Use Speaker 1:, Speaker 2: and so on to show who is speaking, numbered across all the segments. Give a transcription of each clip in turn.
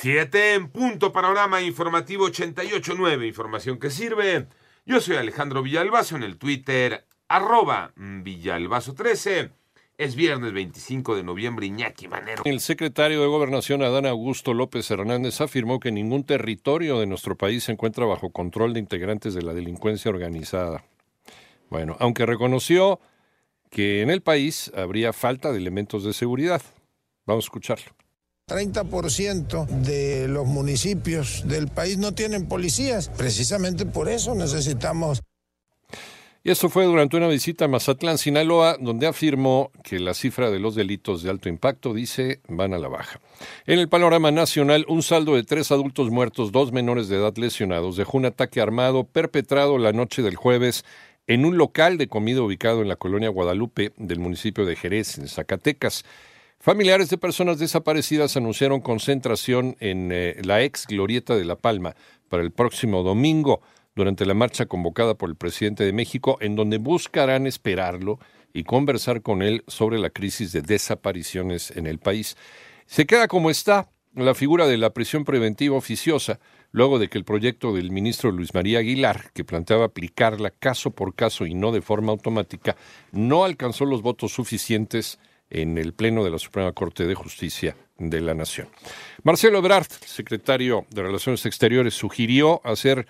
Speaker 1: Siete en punto, panorama informativo 88.9, información que sirve. Yo soy Alejandro Villalbazo en el Twitter, arroba Villalbazo13. Es viernes 25 de noviembre, Iñaki Manero.
Speaker 2: El secretario de Gobernación, Adán Augusto López Hernández, afirmó que ningún territorio de nuestro país se encuentra bajo control de integrantes de la delincuencia organizada. Bueno, aunque reconoció que en el país habría falta de elementos de seguridad. Vamos a escucharlo.
Speaker 3: 30% de los municipios del país no tienen policías. Precisamente por eso necesitamos...
Speaker 2: Y esto fue durante una visita a Mazatlán, Sinaloa, donde afirmó que la cifra de los delitos de alto impacto, dice, van a la baja. En el panorama nacional, un saldo de tres adultos muertos, dos menores de edad lesionados, dejó un ataque armado perpetrado la noche del jueves en un local de comida ubicado en la colonia Guadalupe del municipio de Jerez, en Zacatecas. Familiares de personas desaparecidas anunciaron concentración en eh, la ex Glorieta de La Palma para el próximo domingo durante la marcha convocada por el presidente de México, en donde buscarán esperarlo y conversar con él sobre la crisis de desapariciones en el país. Se queda como está la figura de la prisión preventiva oficiosa, luego de que el proyecto del ministro Luis María Aguilar, que planteaba aplicarla caso por caso y no de forma automática, no alcanzó los votos suficientes en el Pleno de la Suprema Corte de Justicia de la Nación. Marcelo Ebrard, secretario de Relaciones Exteriores, sugirió hacer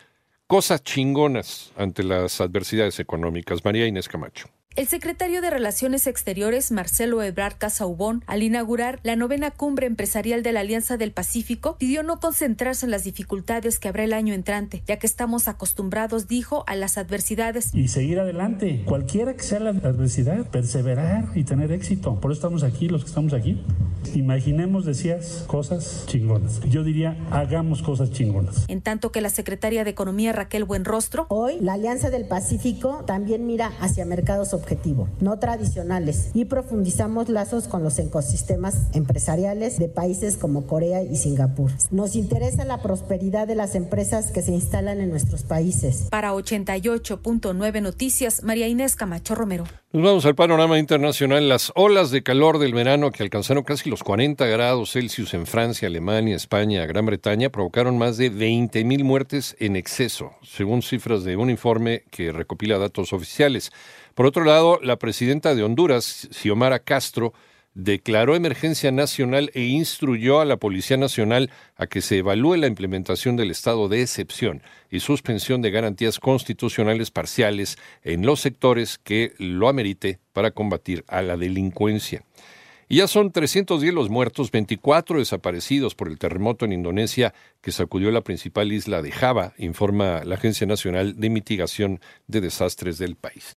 Speaker 2: cosas chingonas ante las adversidades económicas. María Inés Camacho.
Speaker 4: El secretario de Relaciones Exteriores, Marcelo Ebrard Casaubón, al inaugurar la novena cumbre empresarial de la Alianza del Pacífico, pidió no concentrarse en las dificultades que habrá el año entrante, ya que estamos acostumbrados, dijo, a las adversidades.
Speaker 5: Y seguir adelante, cualquiera que sea la adversidad, perseverar y tener éxito. Por eso estamos aquí, los que estamos aquí. Imaginemos, decías, cosas chingonas. Yo diría, hagamos cosas chingonas.
Speaker 4: En tanto que la secretaria de Economía, Raquel Buenrostro.
Speaker 6: Hoy, la Alianza del Pacífico también mira hacia mercados objetivo, no tradicionales, y profundizamos lazos con los ecosistemas empresariales de países como Corea y Singapur. Nos interesa la prosperidad de las empresas que se instalan en nuestros países.
Speaker 4: Para 88.9 Noticias, María Inés Camacho Romero.
Speaker 2: Nos vamos al panorama internacional. Las olas de calor del verano que alcanzaron casi los 40 grados Celsius en Francia, Alemania, España, Gran Bretaña provocaron más de 20.000 muertes en exceso, según cifras de un informe que recopila datos oficiales. Por otro lado, la presidenta de Honduras, Xiomara Castro, declaró emergencia nacional e instruyó a la Policía Nacional a que se evalúe la implementación del estado de excepción y suspensión de garantías constitucionales parciales en los sectores que lo amerite para combatir a la delincuencia. Y ya son 310 los muertos, 24 desaparecidos por el terremoto en Indonesia que sacudió la principal isla de Java, informa la Agencia Nacional de Mitigación de Desastres del país.